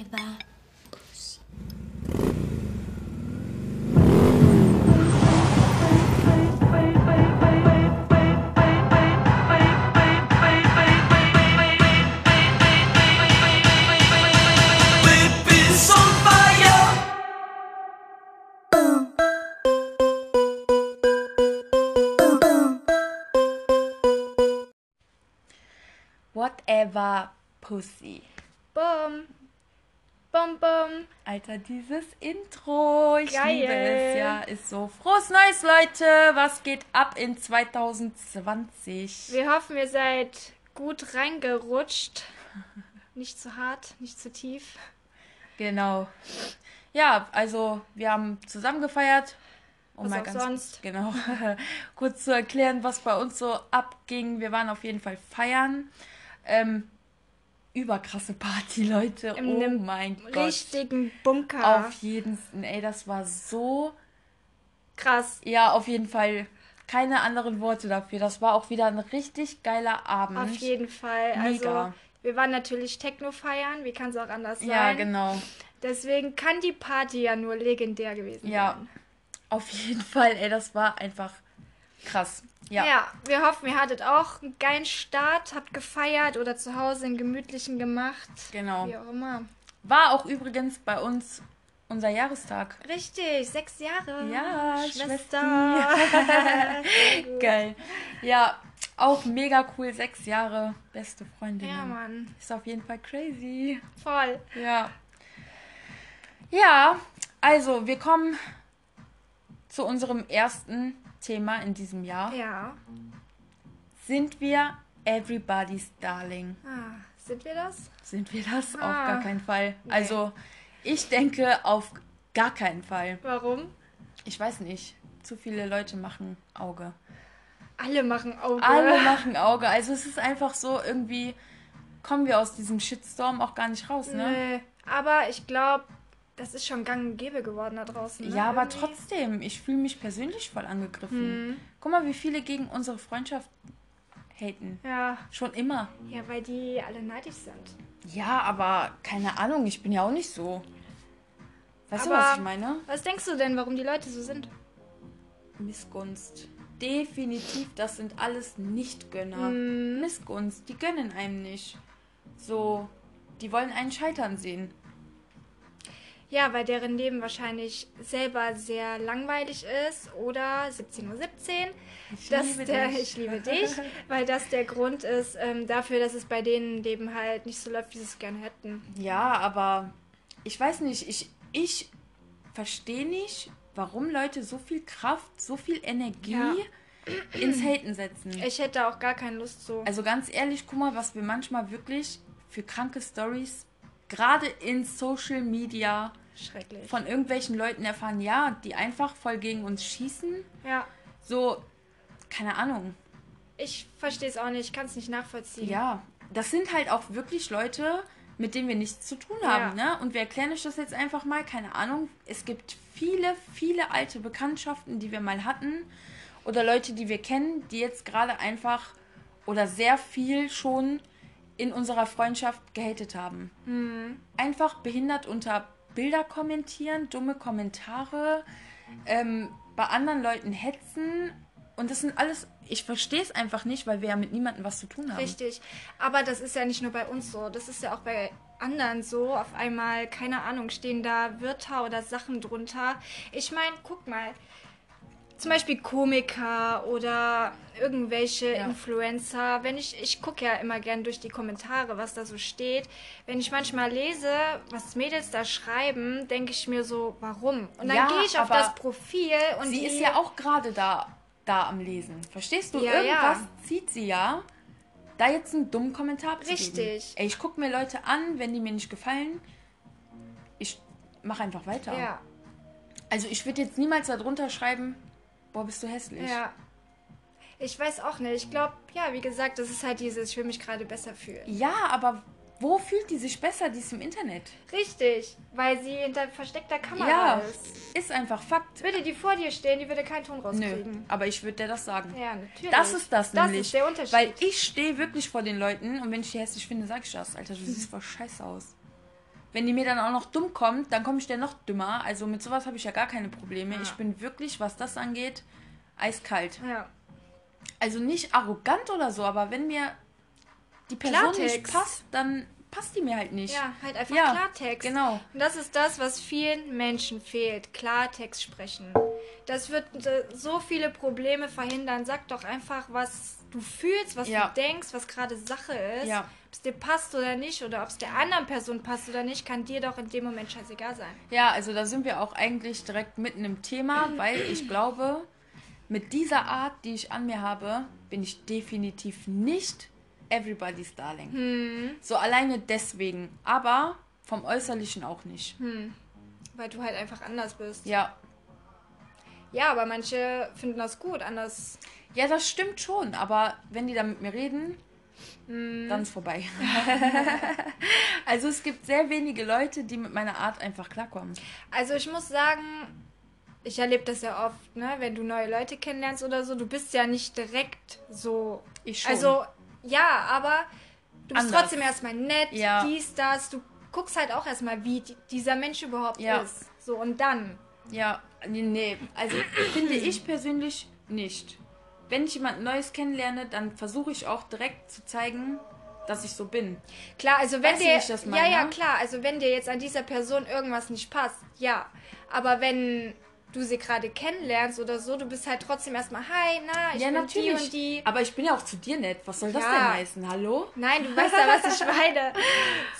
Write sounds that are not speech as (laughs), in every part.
ever. whatever pussy. Boom. Bum, bum. Alter, dieses Intro. Ich Geil. liebe es. Ja, ist so. Frohes Neues, Leute. Was geht ab in 2020? Wir hoffen, ihr seid gut reingerutscht. Nicht zu hart, nicht zu tief. Genau. Ja, also wir haben zusammen gefeiert. Um Was auch sonst. Genau. (laughs) kurz zu erklären, was bei uns so abging. Wir waren auf jeden Fall feiern. Ähm, überkrasse Party, Leute. In oh einem mein Gott. Richtigen Bunker. Auf jeden Fall. Ey, das war so Krass. Ja, auf jeden Fall. Keine anderen Worte dafür. Das war auch wieder ein richtig geiler Abend. Auf jeden Fall. Mega. Also, wir waren natürlich Techno feiern. Wie kann es auch anders sein? Ja, genau. Deswegen kann die Party ja nur legendär gewesen Ja, sein. auf jeden Fall. Ey, das war einfach krass. Ja. Ja. wir hoffen, ihr hattet auch einen geilen Start, habt gefeiert oder zu Hause einen gemütlichen gemacht. Genau. Wie auch immer. War auch übrigens bei uns unser Jahrestag. Richtig, sechs Jahre. Ja, Schwester. (laughs) Geil. Ja, auch mega cool. Sechs Jahre beste Freundin. ja, Mann. Ist auf jeden Fall crazy. Voll. Ja. Ja, also wir kommen zu unserem ersten Thema in diesem Jahr. Ja. Sind wir everybody's darling? Ah, sind wir das? Sind wir das? Auf Ah. gar keinen Fall. Also, ich denke auf gar keinen Fall. Warum? Ich weiß nicht. Zu viele Leute machen Auge. Alle machen Auge. Alle (laughs) machen Auge. Also, es ist einfach so, irgendwie kommen wir aus diesem Shitstorm auch gar nicht raus, ne? Nee, aber ich glaube, das ist schon gang und gäbe geworden da draußen. Ne? Ja, aber Irgendwie. trotzdem, ich fühle mich persönlich voll angegriffen. Hm. Guck mal, wie viele gegen unsere Freundschaft haten. Ja. Schon immer. ja, weil die alle neidisch sind. Ja, aber keine Ahnung, ich bin ja auch nicht so. Weißt du, Aber- was ich meine? Was denkst du denn, warum die Leute so sind? Missgunst. Definitiv, das sind alles Nicht-Gönner. Hm. Missgunst, die gönnen einem nicht. So, die wollen einen scheitern sehen. Ja, weil deren Leben wahrscheinlich selber sehr langweilig ist oder 17.17 Uhr. Ich dass liebe der, dich. Ich liebe (laughs) dich, weil das der Grund ist ähm, dafür, dass es bei denen Leben halt nicht so läuft, wie sie es gerne hätten. Ja, aber ich weiß nicht, ich, ich verstehe nicht, warum Leute so viel Kraft, so viel Energie Ja. ins Haten setzen. Ich hätte auch gar keine Lust so. Also ganz ehrlich, guck mal, was wir manchmal wirklich für kranke Stories gerade in Social Media Schrecklich. von irgendwelchen Leuten erfahren, ja, die einfach voll gegen uns schießen. Ja, So, keine Ahnung. ich verstehe es auch nicht, ich kann es nicht nachvollziehen. Ja, das sind halt auch wirklich Leute, mit denen wir nichts zu tun haben, Ja. ne? Und wir erklären euch das jetzt einfach mal, keine Ahnung. Es gibt viele, viele alte Bekanntschaften, die wir mal hatten oder Leute, die wir kennen, die jetzt gerade einfach oder sehr viel schon in unserer Freundschaft gehatet haben. Hm. Einfach behindert unter Bilder kommentieren, dumme Kommentare, ähm, bei anderen Leuten hetzen. Und das sind alles, ich verstehe es einfach nicht, weil wir ja mit niemandem was zu tun haben. Richtig. Aber das ist ja nicht nur bei uns so. Das ist ja auch bei anderen so. Auf einmal, keine Ahnung, stehen da Wörter oder Sachen drunter. Ich meine, guck mal. Zum Beispiel Komiker oder irgendwelche Ja. Influencer. Wenn ich, ich gucke ja immer gern durch die Kommentare, was da so steht. Wenn ich manchmal lese, was Mädels da schreiben, denke ich mir so, warum? Und dann Ja, gehe ich auf das Profil und Sie die, ist ja auch gerade da, da am Lesen. Verstehst du? Ja, Irgendwas ja. zieht sie ja, da jetzt einen dummen Kommentar abzugeben. Richtig. Ey, ich gucke mir Leute an, wenn die mir nicht gefallen, ich mache einfach weiter. Ja, Also ich würde jetzt niemals darunter schreiben, boah, bist du hässlich. Ja. Ich weiß auch nicht. Ich glaube, ja, wie gesagt, das ist halt dieses, ich will mich gerade besser fühlen. Ja, aber wo fühlt die sich besser? Die ist im Internet. Richtig, weil sie hinter versteckter Kamera Ja, ist. ist einfach Fakt. Würde die vor dir stehen, die würde keinen Ton Nö, rauskriegen. aber ich würde dir das sagen. Ja, natürlich. Das ist das, Das nämlich. ist der Unterschied. Weil ich stehe wirklich vor den Leuten und wenn ich die hässlich finde, sag ich das. Alter, du siehst voll scheiße aus. Wenn die mir dann auch noch dumm kommt, dann komme ich der noch dümmer. Also mit sowas habe ich ja gar keine Probleme. Ja. Ich bin wirklich, was das angeht, eiskalt. Ja. Also nicht arrogant oder so, aber wenn mir die Person nicht Klartext. passt, dann passt die mir halt nicht. Ja, halt einfach Ja, Klartext. genau. Und das ist das, was vielen Menschen fehlt. Klartext sprechen. Das wird äh, so viele Probleme verhindern. Sag doch einfach, was du fühlst, was Ja. du denkst, was gerade Sache ist. Ja. Ob es dir passt oder nicht oder ob es der anderen Person passt oder nicht, kann dir doch in dem Moment scheißegal sein. Ja, also da sind wir auch eigentlich direkt mitten im Thema, weil ich glaube, mit dieser Art, die ich an mir habe, bin ich definitiv nicht everybody's darling. Hm. So alleine deswegen, aber vom Äußerlichen auch nicht. Weil du halt einfach anders bist. Ja. Ja, aber manche finden das gut, anders. Ja, das stimmt schon, aber wenn die dann mit mir reden, Hm. dann ist vorbei. (laughs) also es gibt sehr wenige Leute, die mit meiner Art einfach klarkommen. Also ich muss sagen, ich erlebe das ja oft, ne? Wenn du neue Leute kennenlernst oder so, du bist ja nicht direkt so. Ich schon. Also, ja, aber du bist Anders. trotzdem erstmal nett, Ja. dies, das. Du guckst halt auch erstmal, wie die, dieser Mensch überhaupt Ja. ist. So, und dann. Ja, nee, nee. Also finde ich persönlich nicht. Wenn ich jemand Neues kennenlerne, dann versuche ich auch direkt zu zeigen, dass ich so bin. Klar, also wenn Weißt du, dir. das ja, ja, klar. Also wenn dir jetzt an dieser Person irgendwas nicht passt, ja. Aber wenn du sie gerade kennenlernst oder so, du bist halt trotzdem erstmal, hi, na, ich ja, bin natürlich. die und die. Aber ich bin ja auch zu dir nett. Was soll das Ja. denn heißen? Hallo? Nein, du weißt ja, was ich (laughs) meine.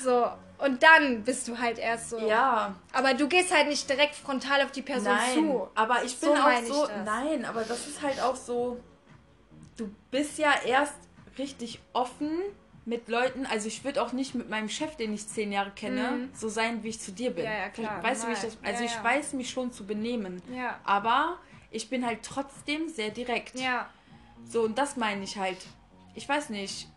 So. Und dann bist du halt erst so. Ja, Aber du gehst halt nicht direkt frontal auf die Person nein. zu. Aber ich bin So auch so. das. Nein, aber das ist halt auch so. Du bist ja erst richtig offen mit Leuten. Also ich würde auch nicht mit meinem Chef, den ich zehn Jahre kenne, so sein, wie ich zu dir bin. Mhm. Ja, ja, klar, Weißt du, wie ich das. Also Ja, ich weiß mich schon zu benehmen. Ja. Aber ich bin halt trotzdem sehr direkt. Ja. So, und das meine ich halt. Ich weiß nicht.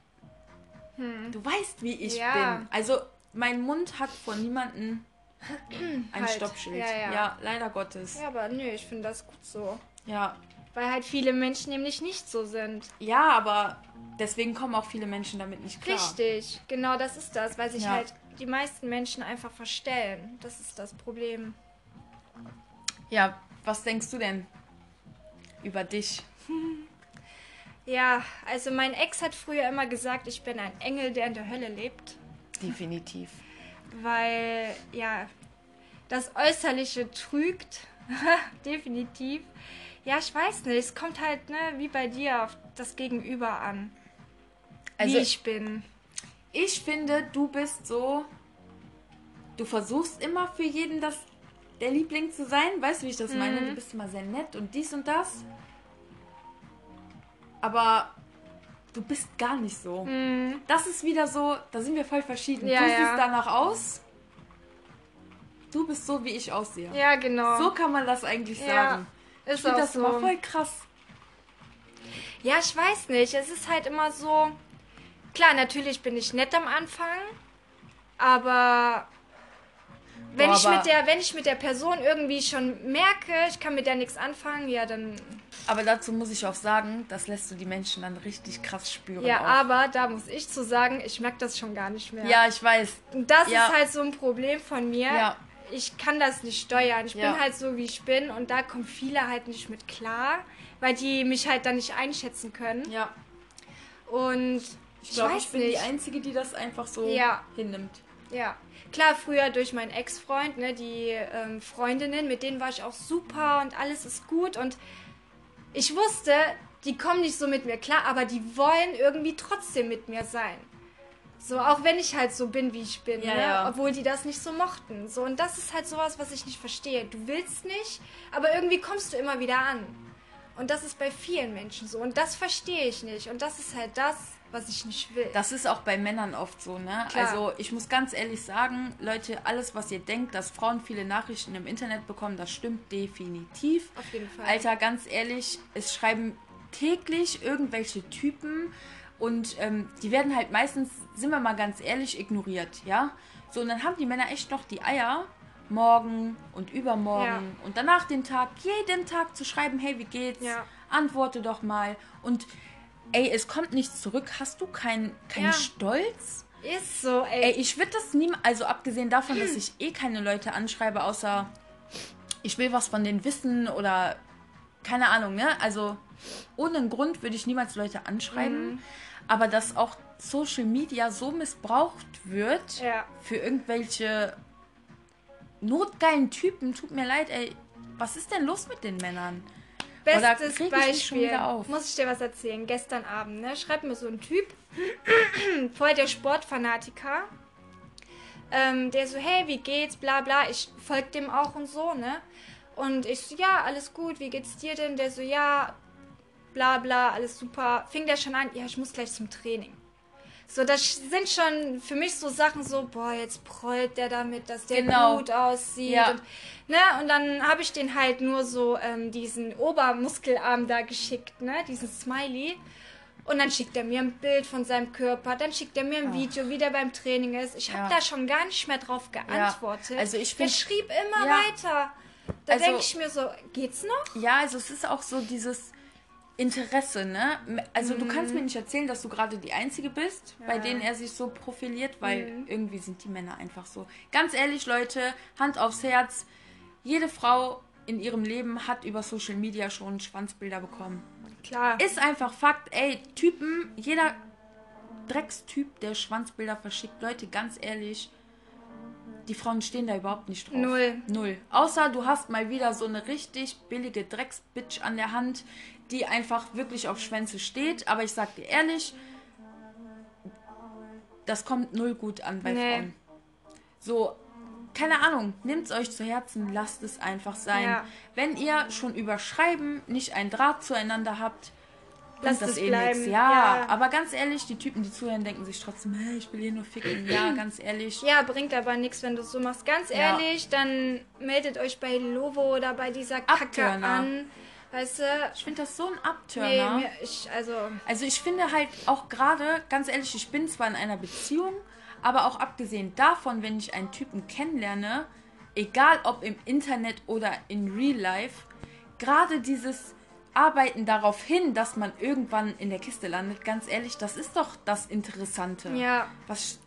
Du weißt, wie ich Hm. Ja. bin. Also, mein Mund hat von niemandem (clears throat) ein Halt. Stoppschild. Ja, ja. leider Gottes. Ja, aber nö, ich finde das gut so. Ja. Weil halt viele Menschen nämlich nicht so sind. Ja, aber deswegen kommen auch viele Menschen damit nicht klar. Richtig, genau das ist das, weil sich Ja. halt die meisten Menschen einfach verstellen. Das ist das Problem. Ja, was denkst du denn über dich? (laughs) Ja, also mein Ex hat früher immer gesagt, ich bin ein Engel, der in der Hölle lebt. Definitiv. (laughs) Weil, ja, das Äußerliche trügt. (laughs) Definitiv. Ja, ich weiß nicht. Es kommt halt, ne, wie bei dir, auf das Gegenüber an. Also, wie ich bin. Ich finde, du bist so. Du versuchst immer für jeden das der Liebling zu sein. Weißt du, wie ich das meine? Mhm. Du bist immer sehr nett und dies und das. Aber du bist gar nicht so. Das ist wieder so, da sind wir voll verschieden. Mhm. Ja, du ja. siehst danach aus. Du bist so, wie ich aussehe. Ja, genau. So kann man das eigentlich Ja, sagen. Ich ist finde auch das so. immer voll krass. Ja, ich weiß nicht. Es ist halt immer so. Klar, natürlich bin ich nett am Anfang, aber wenn Boah, ich mit der, wenn ich mit der Person irgendwie schon merke, ich kann mit der nichts anfangen, ja dann. Aber dazu muss ich auch sagen, das lässt du die Menschen dann richtig krass spüren. Ja, auch. aber da muss ich zu sagen, ich merke das schon gar nicht mehr. Ja, ich weiß. Und das Ja. ist halt so ein Problem von mir. Ja. Ich kann das nicht steuern. Ich Ja. bin halt so, wie ich bin. Und da kommen viele halt nicht mit klar, weil die mich halt dann nicht einschätzen können. Ja. Und Ich glaube, weiß ich bin nicht. die Einzige, die das einfach so Ja. hinnimmt. Ja, klar, früher durch meinen Ex-Freund, ne, die ähm, Freundinnen, mit denen war ich auch super und alles ist gut. Und ich wusste, die kommen nicht so mit mir klar, aber die wollen irgendwie trotzdem mit mir sein. So, auch wenn ich halt so bin, wie ich bin, Ja, ne? ja. obwohl die das nicht so mochten. So, und das ist halt sowas, was ich nicht verstehe. Du willst nicht, aber irgendwie kommst du immer wieder an. Und das ist bei vielen Menschen so. Und das verstehe ich nicht. Und das ist halt das, was ich nicht will. Das ist auch bei Männern oft so, ne? Klar. Also ich muss ganz ehrlich sagen, Leute, alles, was ihr denkt, dass Frauen viele Nachrichten im Internet bekommen, das stimmt definitiv. Auf jeden Fall. Alter, ganz ehrlich, es schreiben täglich irgendwelche Typen und ähm, die werden halt meistens, sind wir mal ganz ehrlich, ignoriert, ja? So, und dann haben die Männer echt noch die Eier, morgen und übermorgen Ja. und danach den Tag, jeden Tag zu schreiben, hey, wie geht's? Ja. Antworte doch mal. Und ey, es kommt nichts zurück. Hast du keinen keinen Ja. Stolz? Ist so, ey. Ey, ich würde das nie, also abgesehen davon, dass ich eh keine Leute anschreibe, außer ich will was von denen wissen oder keine Ahnung, ne? Also ohne einen Grund würde ich niemals Leute anschreiben. Mhm. Aber dass auch Social Media so missbraucht wird Ja. für irgendwelche notgeilen Typen, tut mir leid, ey. Was ist denn los mit den Männern? Bestes ich Beispiel. auf? Muss ich dir was erzählen? Gestern Abend, ne? Schreibt mir so ein Typ, (clears throat) voll der Sportfanatiker. Ähm, der so, hey, wie geht's? Bla bla. Ich folg dem auch und so, ne? Und ich so, ja, alles gut, wie geht's dir denn? Der so, ja, bla bla, alles super. Fing der schon an, ja, ich muss gleich zum Training. So, das sind schon für mich so Sachen so, boah, jetzt prollt der damit, dass der Genau. gut aussieht. Ja. Und, ne? und dann habe ich den halt nur so ähm, diesen Obermuskelarm da geschickt, ne? Diesen Smiley. Und dann schickt er mir ein Bild von seinem Körper, dann schickt er mir ein Ach. Video, wie der beim Training ist. Ich habe Ja. da schon gar nicht mehr drauf geantwortet. Also ich der find- schrieb immer Ja. weiter. Da Also- denke ich mir so, geht's noch? Ja, also es ist auch so dieses Interesse, ne? Also du Mhm. kannst mir nicht erzählen, dass du gerade die Einzige bist, bei denen er sich so profiliert, weil Mhm. irgendwie sind die Männer einfach so. Ganz ehrlich, Leute, Hand aufs Herz, jede Frau in ihrem Leben hat über Social Media schon Schwanzbilder bekommen. Klar. Ist einfach Fakt, ey, Typen, jeder Dreckstyp, der Schwanzbilder verschickt, Leute, ganz ehrlich, die Frauen stehen da überhaupt nicht drauf. Null. Null. Außer du hast mal wieder so eine richtig billige Drecksbitch an der Hand, die einfach wirklich auf Schwänze steht. Aber ich sag dir ehrlich, das kommt null gut an bei Nee. Frauen. So, keine Ahnung, nehmt's euch zu Herzen, lasst es einfach sein. Ja. Wenn ihr schon über Schreiben nicht einen Draht zueinander habt, Lasst das es eh bleiben. nichts. Ja, Ja. aber ganz ehrlich, die Typen, die zuhören, denken sich trotzdem, hey, ich will hier nur ficken. Ja, (clears throat) ganz ehrlich. Ja, bringt aber nichts, wenn du es so machst. Ganz Ja. ehrlich, dann meldet euch bei Lovo oder bei dieser Kacke Abturner. an. Weißt du? Ich finde das so ein Nee, Abturner. mir, ich, also, Also ich finde halt auch gerade, ganz ehrlich, ich bin zwar in einer Beziehung, aber auch abgesehen davon, wenn ich einen Typen kennenlerne, egal ob im Internet oder in Real Life, gerade dieses Arbeiten darauf hin, dass man irgendwann in der Kiste landet, ganz ehrlich, das ist doch das Interessante. ja. Was,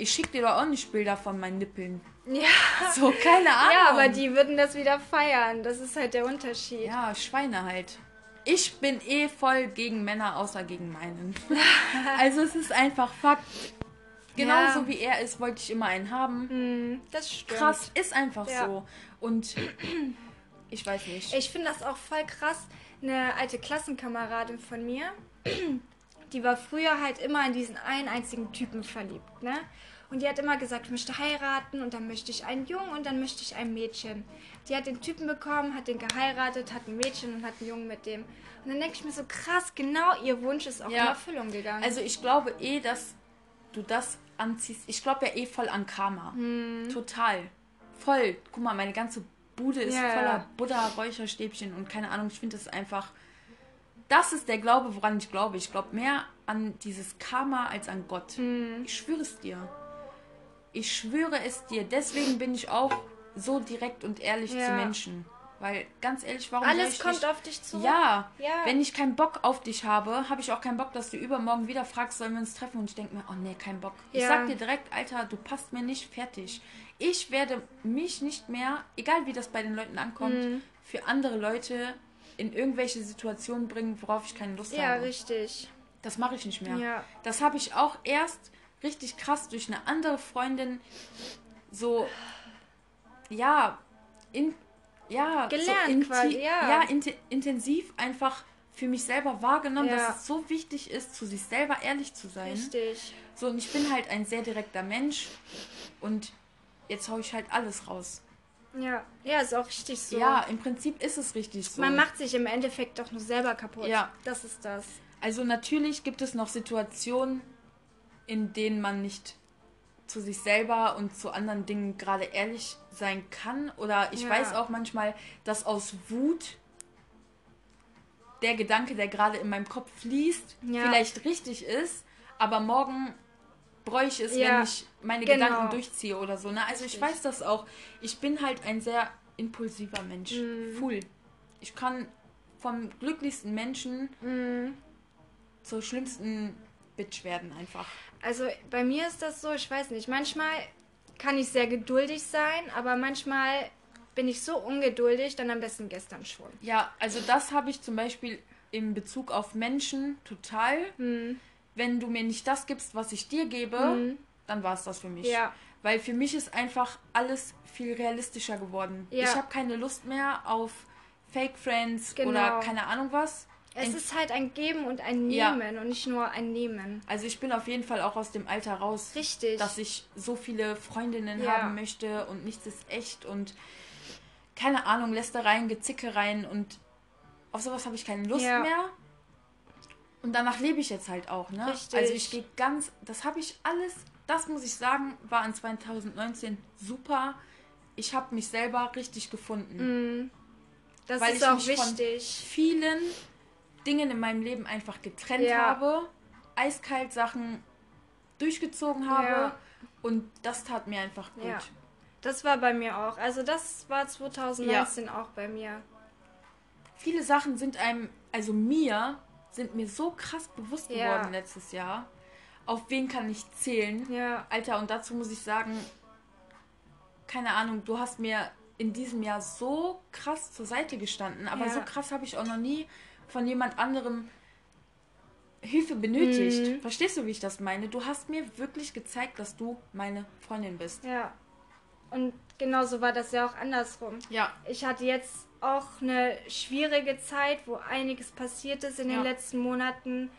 ich schicke dir doch auch nicht Bilder von meinen Nippeln. Ja. So, keine Ahnung. Ja, aber die würden das wieder feiern. Das ist halt der Unterschied. Ja, Schweine halt. Ich bin eh voll gegen Männer, außer gegen meinen. (laughs) also es ist einfach Fakt. Genauso Ja. wie er ist, wollte ich immer einen haben. Hm, das stimmt. Krass, ist einfach Ja. so. Und (clears throat) ich weiß nicht. Ich finde das auch voll krass. Eine alte Klassenkameradin von mir, (clears throat) die war früher halt immer in diesen einen einzigen Typen verliebt, ne? Und die hat immer gesagt, ich möchte heiraten und dann möchte ich einen Jungen und dann möchte ich ein Mädchen. Die hat den Typen bekommen, hat den geheiratet, hat ein Mädchen und hat einen Jungen mit dem. Und dann denke ich mir so, krass, genau ihr Wunsch ist auch Ja. in Erfüllung gegangen. Also ich glaube eh, dass du das anziehst. Ich glaube ja eh voll an Karma. Hm. Total. Voll. Guck mal, meine ganze Bude ist Ja, ja. voller Buddha, Räucherstäbchen und keine Ahnung. Ich finde das einfach. Das ist der Glaube, woran ich glaube. Ich glaube mehr an dieses Karma als an Gott. Hm. Ich schwöre es dir. Ich schwöre es dir. Deswegen bin ich auch so direkt und ehrlich Ja. zu Menschen. Weil, ganz ehrlich, warum Alles ich kommt nicht... auf dich zurück. Ja, Ja. wenn ich keinen Bock auf dich habe, habe ich auch keinen Bock, dass du übermorgen wieder fragst, sollen wir uns treffen? Und ich denke mir, oh nee, kein Bock. Ich Ja. sag dir direkt, Alter, du passt mir nicht, fertig. Ich werde mich nicht mehr, egal wie das bei den Leuten ankommt, Mhm. für andere Leute in irgendwelche Situationen bringen, worauf ich keine Lust Ja, habe. richtig. Das mache ich nicht mehr. Ja. Das habe ich auch erst richtig krass durch eine andere Freundin so, ja, in, ja, Gelernt so quasi, ja. ja inti- intensiv einfach für mich selber wahrgenommen, Ja. dass es so wichtig ist, zu sich selber ehrlich zu sein. Richtig. So, und ich bin halt ein sehr direkter Mensch und jetzt hau ich halt alles raus. Ja, ja, ist auch richtig so. Ja, im Prinzip ist es richtig so. Man macht sich im Endeffekt doch nur selber kaputt. Ja. Das ist das. Also natürlich gibt es noch Situationen, in denen man nicht zu sich selber und zu anderen Dingen gerade ehrlich sein kann. Oder ich Ja. weiß auch manchmal, dass aus Wut der Gedanke, der gerade in meinem Kopf fließt, Ja. vielleicht richtig ist, aber morgen bräuchte ich es, Ja, wenn ich meine genau. Gedanken durchziehe oder so. Ne? Also ich Richtig. weiß das auch. Ich bin halt ein sehr impulsiver Mensch. Mhm. Full. Ich kann vom glücklichsten Menschen Mhm. zur schlimmsten Bitch werden einfach. Also bei mir ist das so, ich weiß nicht, manchmal kann ich sehr geduldig sein, aber manchmal bin ich so ungeduldig, dann am besten gestern schon. Ja, also das habe ich zum Beispiel in Bezug auf Menschen total. Hm. Wenn du mir nicht das gibst, was ich dir gebe, dann war es das für mich. Ja. Weil für mich ist einfach alles viel realistischer geworden. Ja. Ich habe keine Lust mehr auf Fake Friends Genau. oder keine Ahnung was. Es ist halt ein Geben und ein Ja. Nehmen und nicht nur ein Nehmen. Also ich bin auf jeden Fall auch aus dem Alter raus, Richtig. dass ich so viele Freundinnen Ja. haben möchte und nichts ist echt und keine Ahnung, Lästereien, Gezickereien und auf sowas habe ich keine Lust Ja. mehr. Und danach lebe ich jetzt halt auch, ne? Richtig. Also ich gehe ganz, das habe ich alles, das muss ich sagen, war in 2019 super. Ich habe mich selber richtig gefunden. Das weil ist auch wichtig. vielen Dingen in meinem Leben einfach getrennt Ja. habe, eiskalt Sachen durchgezogen habe Ja. und das tat mir einfach gut. Ja. Das war bei mir auch. Also das war 2019 auch bei mir. Viele Sachen sind einem, also mir, sind mir so krass bewusst geworden letztes Jahr. Auf wen kann ich zählen? Ja. Alter, und dazu muss ich sagen, keine Ahnung, du hast mir in diesem Jahr so krass zur Seite gestanden, aber so krass habe ich auch noch nie von jemand anderem Hilfe benötigt. Mhm. Verstehst du, wie ich das meine? Du hast mir wirklich gezeigt, dass du meine Freundin bist. Ja. Und genauso war das ja auch andersrum. Ja. Ich hatte jetzt auch eine schwierige Zeit, wo einiges passiert ist in Ja. den letzten Monaten.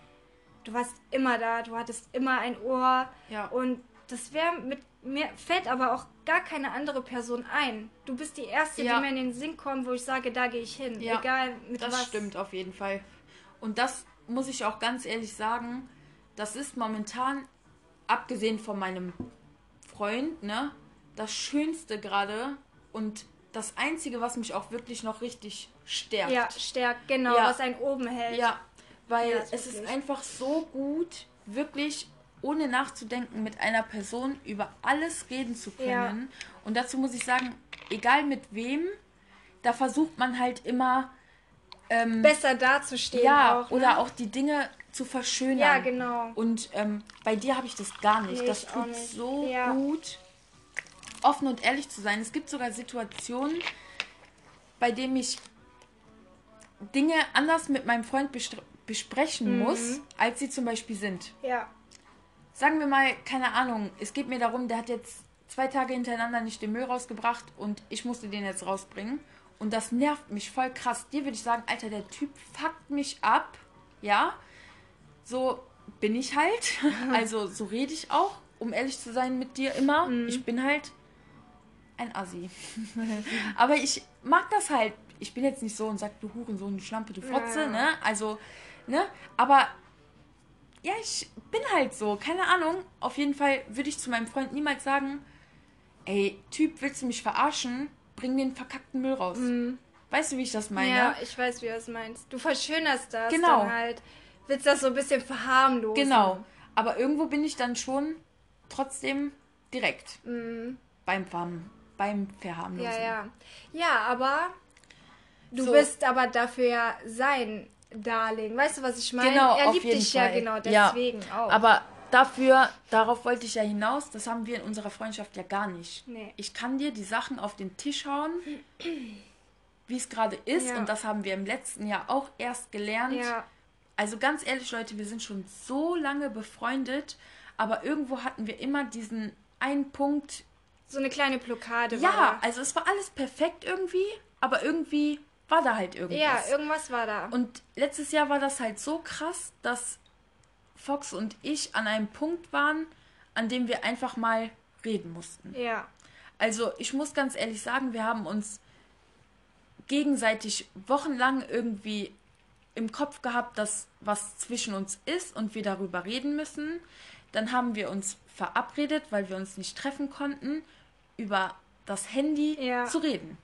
Du warst immer da, du hattest immer ein Ohr. Ja. Und das wäre mit mir fällt aber auch gar keine andere Person ein. Du bist die erste, Ja. die mir in den Sinn kommt, wo ich sage, da gehe ich hin. Ja, Egal mit Das was. stimmt auf jeden Fall. Und das muss ich auch ganz ehrlich sagen, das ist momentan, abgesehen von meinem Freund, ne, das Schönste gerade und das Einzige, was mich auch wirklich noch richtig stärkt. Ja, stärkt, genau, Ja. was einen oben hält. Ja, weil Ja, ist es ist wirklich. einfach so gut, wirklich ohne nachzudenken mit einer Person über alles reden zu können. Ja. Und dazu muss ich sagen, egal mit wem, da versucht man halt immer ähm, Besser dazustehen ja, auch. Ne? oder auch die Dinge zu verschönern. Ja, genau. Und ähm, bei dir habe ich das gar nicht. Nee, das tut nicht. so Ja. gut, offen und ehrlich zu sein. Es gibt sogar Situationen, bei denen ich Dinge anders mit meinem Freund besprechen Mhm. muss, als sie zum Beispiel sind. Ja. Sagen wir mal, keine Ahnung, es geht mir darum, der hat jetzt zwei Tage hintereinander nicht den Müll rausgebracht und ich musste den jetzt rausbringen. Und das nervt mich voll krass. Dir würde ich sagen, Alter, der Typ fuckt mich ab. Ja, so bin ich halt. (laughs) Also so rede ich auch, um ehrlich zu sein mit dir immer. Ich bin halt ein Assi. (laughs) Aber ich mag das halt. Ich bin jetzt nicht so und sag, du Hurensohn, du Schlampe, du Fotze, Ja. ne? Also, ne? Aber ja, ich bin halt so. Keine Ahnung. Auf jeden Fall würde ich zu meinem Freund niemals sagen, ey, Typ, willst du mich verarschen? Bring den verkackten Müll raus. Weißt du, wie ich das meine? Mhm. Ja, ich weiß, wie du es meinst. Du verschönerst das Genau. dann halt. Willst das so ein bisschen verharmlosen. Genau. Aber irgendwo bin ich dann schon trotzdem direkt Mhm. beim, beim Verharmlosen. Ja, ja. Ja, aber du So. bist aber dafür ja sein Darling. Weißt du, was ich meine? Genau, er liebt dich Fall. ja genau Ja. deswegen auch. Aber dafür, darauf wollte ich ja hinaus, das haben wir in unserer Freundschaft ja gar nicht. Nee. Ich kann dir die Sachen auf den Tisch hauen, (clears throat) wie es gerade ist. Ja. Und das haben wir im letzten Jahr auch erst gelernt. ja, Also ganz ehrlich, Leute, wir sind schon so lange befreundet, aber irgendwo hatten wir immer diesen einen Punkt. so eine kleine Blockade Ja, war also es war alles perfekt irgendwie, aber irgendwie war da halt irgendwas. Ja, irgendwas war da. Und letztes Jahr war das halt so krass, dass Fox und ich an einem Punkt waren, an dem wir einfach mal reden mussten. ja, Also ich muss ganz ehrlich sagen, wir haben uns gegenseitig wochenlang irgendwie im Kopf gehabt, dass was zwischen uns ist und wir darüber reden müssen. Dann haben wir uns verabredet, weil wir uns nicht treffen konnten, über das Handy Ja. zu reden.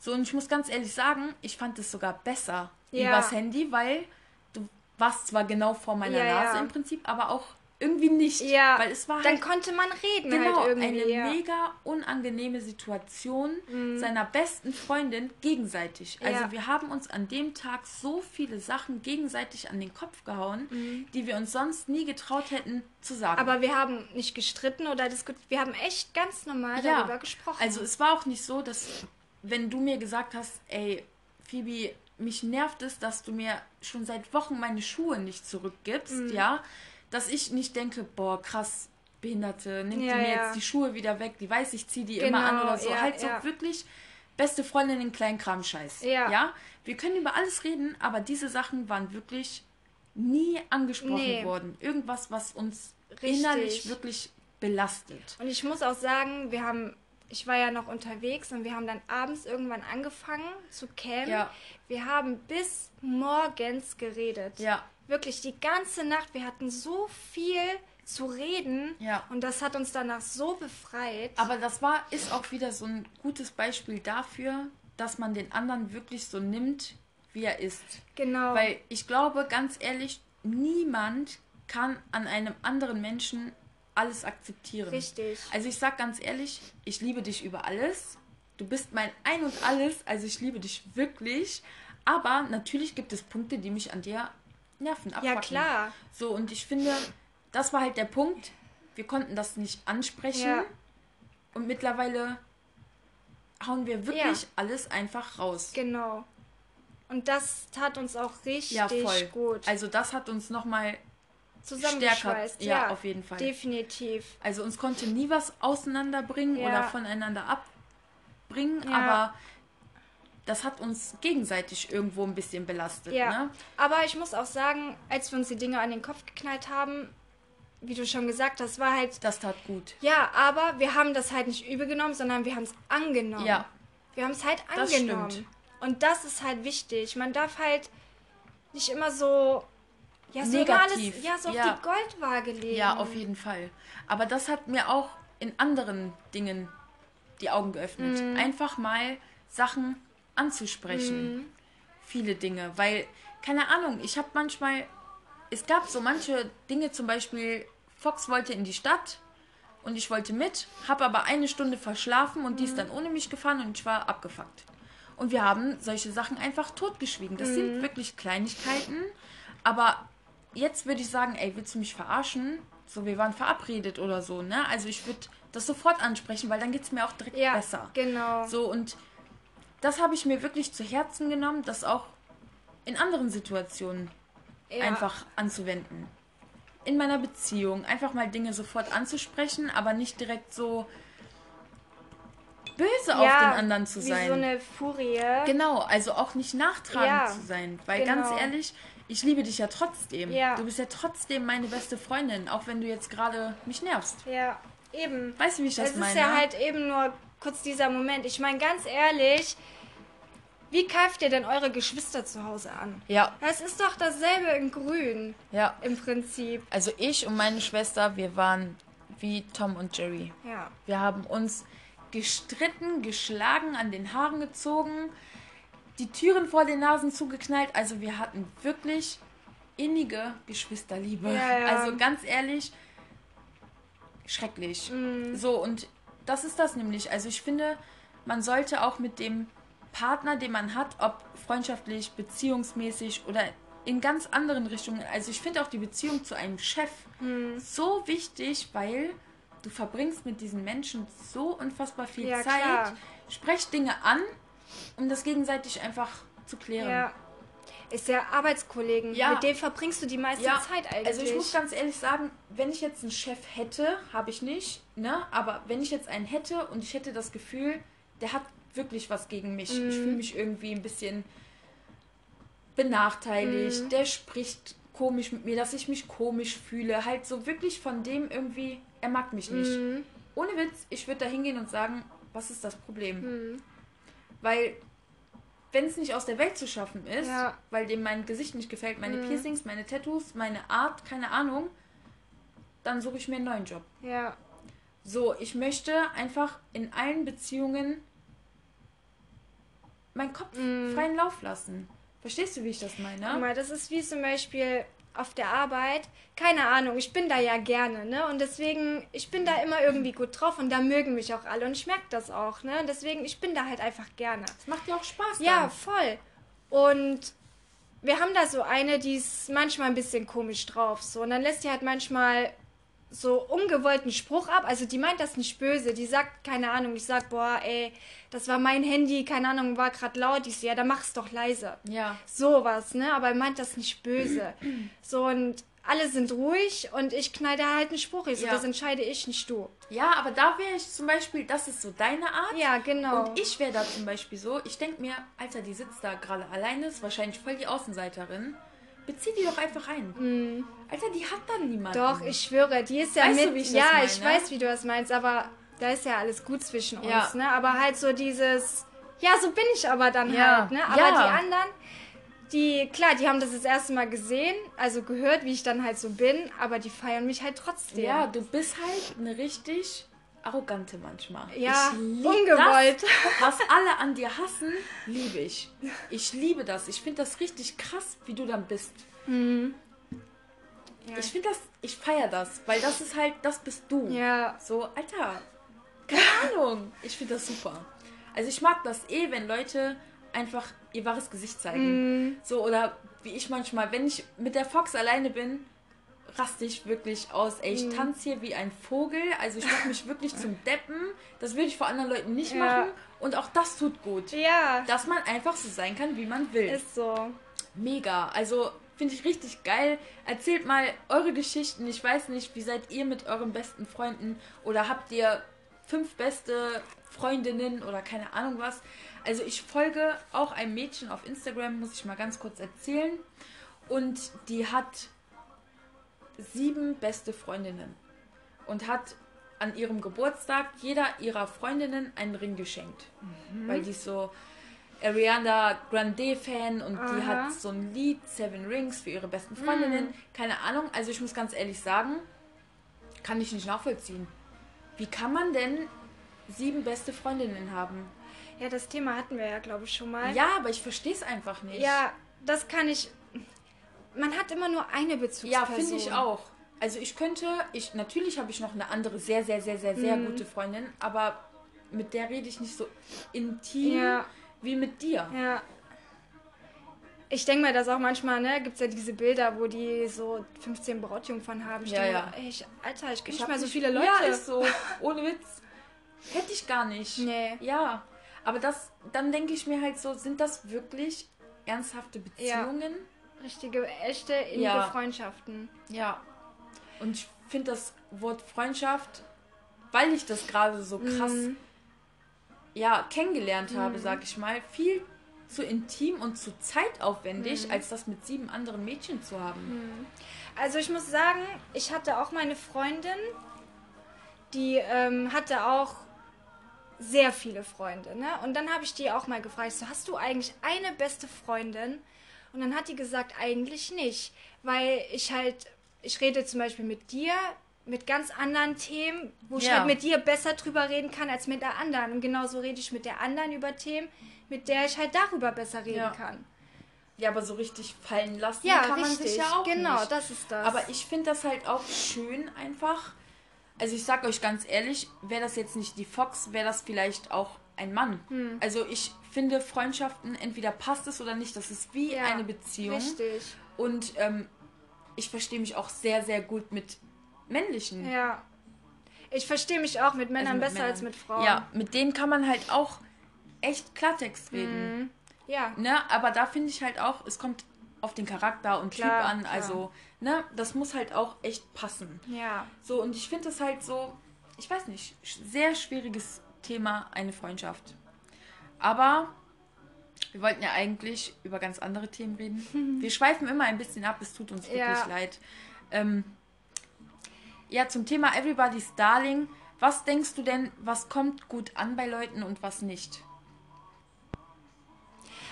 So, und ich muss ganz ehrlich sagen, ich fand es sogar besser Ja. übers Handy, weil du warst zwar genau vor meiner Ja, Nase ja. im Prinzip, aber auch irgendwie nicht. Ja, weil es war dann halt konnte man reden genau halt irgendwie. eine. Mhm. mega unangenehme Situation seiner besten Freundin gegenseitig. Also wir haben uns an dem Tag so viele Sachen gegenseitig an den Kopf gehauen, die wir uns sonst nie getraut hätten zu sagen. Mhm. Aber wir haben nicht gestritten oder diskutiert. Wir haben echt ganz normal darüber gesprochen. also es war auch nicht so, dass wenn du mir gesagt hast, ey, Phoebe, mich nervt es, dass du mir schon seit Wochen meine Schuhe nicht zurückgibst, Mhm. ja, dass ich nicht denke, boah, krass, Behinderte, nimmt Ja, die mir ja. jetzt die Schuhe wieder weg, die weiß, ich ziehe die immer an Genau, oder so. ja, halt so wirklich beste Freundin in Kleinkram-Scheiß. Ja. ja. Wir können über alles reden, aber diese Sachen waren wirklich nie angesprochen Nee. worden. Irgendwas, was uns Richtig. innerlich wirklich belastet. Und ich muss auch sagen, wir haben, ich war ja noch unterwegs und wir haben dann abends irgendwann angefangen zu campen. Ja. Wir haben bis morgens geredet. Ja. Wirklich die ganze Nacht. Wir hatten so viel zu reden Ja. und das hat uns danach so befreit. Aber das war, ist auch wieder so ein gutes Beispiel dafür, dass man den anderen wirklich so nimmt, wie er ist. genau. Weil ich glaube, ganz ehrlich, niemand kann an einem anderen Menschen alles akzeptieren. Richtig. Also ich sag ganz ehrlich, ich liebe dich über alles. Du bist mein Ein und alles, also ich liebe dich wirklich. Aber natürlich gibt es Punkte, die mich an dir nerven, abfacken. ja, klar. So, und ich finde, das war halt der Punkt. Wir konnten das nicht ansprechen. Ja. Und mittlerweile hauen wir wirklich Ja. alles einfach raus. Genau. Und das tat uns auch richtig Ja, voll. gut. Also das hat uns nochmal, Zusammengeschweißt. ja, Ja, auf jeden Fall. Definitiv. also uns konnte nie was auseinanderbringen Ja. oder voneinander abbringen, Ja. aber das hat uns gegenseitig irgendwo ein bisschen belastet. Ja. Ne? Aber ich muss auch sagen, als wir uns die Dinge an den Kopf geknallt haben, wie du schon gesagt hast, war halt. Das tat gut. Ja, aber wir haben das halt nicht übel genommen, sondern wir haben es angenommen. Ja, Wir haben es halt Das angenommen. stimmt. Und das ist halt wichtig. Man darf halt nicht immer so. Ja, so Negativ. alles, ja, so auf Ja. die Goldwaage legen. ja, auf jeden Fall. Aber das hat mir auch in anderen Dingen die Augen geöffnet. Mhm. Einfach mal Sachen anzusprechen. Viele Dinge. Weil, keine Ahnung, ich habe manchmal. Es gab so manche Dinge, zum Beispiel, Fox wollte in die Stadt und ich wollte mit, habe aber eine Stunde verschlafen und die Mhm. ist dann ohne mich gefahren und ich war abgefuckt. Und wir haben solche Sachen einfach totgeschwiegen. Das Mhm. sind wirklich Kleinigkeiten, aber jetzt würde ich sagen, ey, willst du mich verarschen? So, wir waren verabredet oder so, ne? Also ich würde das sofort ansprechen, weil dann geht es mir auch direkt Ja, besser. genau. So, und das habe ich mir wirklich zu Herzen genommen, das auch in anderen Situationen ja. einfach anzuwenden. In meiner Beziehung einfach mal Dinge sofort anzusprechen, aber nicht direkt so böse auf ja, den anderen zu wie sein. so eine Furie. Genau, also auch nicht nachtragend zu sein. Weil genau. ganz ehrlich, ich liebe dich ja trotzdem. Ja. Du bist ja trotzdem meine beste Freundin, auch wenn du jetzt gerade mich nervst. Ja, eben. Weißt du, wie ich das es meine? ist ja halt eben nur kurz dieser Moment. Ich meine, ganz ehrlich, wie keift ihr denn eure Geschwister zu Hause an? ja, Das ist doch dasselbe in Grün ja. im Prinzip. Also ich und meine Schwester, wir waren wie Tom und Jerry. Ja. Wir haben uns gestritten, geschlagen, an den Haaren gezogen, die Türen vor den Nasen zugeknallt. Also wir hatten wirklich innige Geschwisterliebe. Ja, ja. Also ganz ehrlich, schrecklich. Mhm. So, und das ist das nämlich. Also ich finde, man sollte auch mit dem Partner, den man hat, ob freundschaftlich, beziehungsmäßig oder in ganz anderen Richtungen. Also ich finde auch die Beziehung zu einem Chef Mhm. so wichtig, weil du verbringst mit diesen Menschen so unfassbar viel Ja, Zeit. klar. Sprech Dinge an, um das gegenseitig einfach zu klären. Ja. Ist ja Arbeitskollegen. Ja. Mit dem verbringst du die meiste Ja, Zeit eigentlich. Also ich muss ganz ehrlich sagen, wenn ich jetzt einen Chef hätte, habe ich nicht, ne? Aber wenn ich jetzt einen hätte und ich hätte das Gefühl, der hat wirklich was gegen mich. Mhm. Ich fühle mich irgendwie ein bisschen benachteiligt. Mhm. Der spricht komisch mit mir, dass ich mich komisch fühle. Halt so wirklich von dem irgendwie, er mag mich nicht. Mhm. Ohne Witz, ich würde da hingehen und sagen, was ist das Problem? Weil, wenn es nicht aus der Welt zu schaffen ist, Ja. weil dem mein Gesicht nicht gefällt, meine Mhm. Piercings, meine Tattoos, meine Art, keine Ahnung, dann suche ich mir einen neuen Job. Ja. So, ich möchte einfach in allen Beziehungen meinen Kopf Mhm. freien Lauf lassen. Verstehst du, wie ich das meine? Guck mal, das ist wie zum Beispiel auf der Arbeit, keine Ahnung, ich bin da ja gerne, ne? Und deswegen, ich bin da immer irgendwie gut drauf und da mögen mich auch alle und ich merke das auch, ne? Und deswegen, ich bin da halt einfach gerne. Das macht dir auch Spaß. Ja, dann. voll. Und wir haben da so eine, die ist manchmal ein bisschen komisch drauf. So. Und dann lässt die halt manchmal so ungewollten Spruch ab. Also die meint das nicht böse. Die sagt, keine Ahnung, ich sag, boah, ey, das war mein Handy, keine Ahnung, war gerade laut. Ich so, ja, dann mach's doch leise. Ja. Sowas, ne? Aber er meint das nicht böse. So, und alle sind ruhig und ich knall da halt einen Spruch. Ich so, Ja. das entscheide ich, nicht du. Ja, aber da wäre ich zum Beispiel, das ist so deine Art. Ja, genau. Und ich wäre da zum Beispiel so, ich denke mir, Alter, die sitzt da gerade alleine, ist wahrscheinlich voll die Außenseiterin. Bezieh die doch einfach ein. Alter, die hat dann niemanden. Doch, ich schwöre, die ist ja Weißt du, mit. wie ich ja, ich weiß, wie du das meinst, aber da ist ja alles gut zwischen uns, Ja. ne? Aber halt so dieses, ja, so bin ich aber dann Ja. halt, ne? Aber Ja. die anderen, die, klar, die haben das das erste Mal gesehen, also gehört, wie ich dann halt so bin, aber die feiern mich halt trotzdem. Ja, du bist halt eine richtig arrogante manchmal. Ja, ungewollt. Das, was alle an dir hassen, liebe ich. Ich liebe das. Ich finde das richtig krass, wie du dann bist. Ja. Ich finde das, ich feiere das, weil das ist halt, das bist du. Ja, So, Alter, keine Ahnung. Ich finde das super. Also ich mag das eh, wenn Leute einfach ihr wahres Gesicht zeigen. So, oder wie ich manchmal, wenn ich mit der Fox alleine bin, raste ich wirklich aus. Ey, ich tanze hier wie ein Vogel. Also ich mache mich wirklich zum (laughs) Deppen. Das würde ich vor anderen Leuten nicht Ja. machen. Und auch das tut gut. ja, Dass man einfach so sein kann, wie man will. ist so. Mega. Also finde ich richtig geil. Erzählt mal eure Geschichten. Ich weiß nicht, wie seid ihr mit euren besten Freunden oder habt ihr fünf beste Freundinnen oder keine Ahnung was. Also ich folge auch einem Mädchen auf Instagram, muss ich mal ganz kurz erzählen. Und die hat sieben beste Freundinnen und hat an ihrem Geburtstag jeder ihrer Freundinnen einen Ring geschenkt. Weil die so Ariana Grande Fan und die Aha. hat so ein Lied, Seven Rings, für ihre besten Freundinnen. Keine Ahnung, also ich muss ganz ehrlich sagen, kann ich nicht nachvollziehen. Wie kann man denn sieben beste Freundinnen haben? Ja, das Thema hatten wir ja, glaube ich, schon mal. Ja, aber ich verstehe es einfach nicht. Ja, das kann ich. Man hat immer nur eine Ja, Bezugsperson. finde ich auch. Also ich könnte, ich natürlich habe ich noch eine andere sehr, sehr, sehr, sehr, sehr Mhm. gute Freundin, aber mit der rede ich nicht so intim Ja. wie mit dir. Ja. Ich denke mal, dass auch manchmal, ne, gibt es ja diese Bilder, wo die so 15 Brautjungfern haben. Ich Ja, denk ja. ey, ich, Alter, ich kenne Ich nicht mehr so viele Leute. Ja, ist so. Ohne Witz. Hätte ich gar nicht. Nee. Ja. Aber das, dann denke ich mir halt so, sind das wirklich ernsthafte Beziehungen? Richtige, echte, innige Ja. Freundschaften. Ja. Und ich finde das Wort Freundschaft, weil ich das gerade so krass Mhm. ja, kennengelernt habe, sag ich mal, viel zu intim und zu zeitaufwendig, Mhm. als das mit sieben anderen Mädchen zu haben. Also ich muss sagen, ich hatte auch meine Freundin, die ähm, hatte auch sehr viele Freunde, ne? Und dann habe ich die auch mal gefragt, so, hast du eigentlich eine beste Freundin? Und dann hat die gesagt, eigentlich nicht, weil ich halt, ich rede zum Beispiel mit dir mit ganz anderen Themen, wo ich Ja. halt mit dir besser drüber reden kann als mit der anderen. Und genauso rede ich mit der anderen über Themen, mit der ich halt darüber besser reden Ja. kann. Ja, aber so richtig fallen lassen Ja, kann man richtig. sich ja auch genau, nicht. das ist das. Aber ich finde das halt auch schön einfach. Also ich sag euch ganz ehrlich, wäre das jetzt nicht die Fox, wäre das vielleicht auch ein Mann. Hm. Also ich finde Freundschaften, entweder passt es oder nicht, das ist wie Ja, eine Beziehung. Richtig. Und ähm, ich verstehe mich auch sehr, sehr gut mit männlichen. Ja. Ich verstehe mich auch mit Männern Also mit besser als Männern. mit Frauen. Ja, mit denen kann man halt auch echt Klartext reden. Ja. Ne? Aber da finde ich halt auch, es kommt auf den Charakter und Klar, Typ an. klar. Also, ne, das muss halt auch echt passen. Ja. So, und ich finde das halt so, ich weiß nicht, sehr schwieriges Thema, eine Freundschaft. Aber wir wollten ja eigentlich über ganz andere Themen reden. (laughs) Wir schweifen immer ein bisschen ab, es tut uns wirklich Ja. leid. Ähm, ja, zum Thema Everybody's Darling. Was denkst du denn, was kommt gut an bei Leuten und was nicht?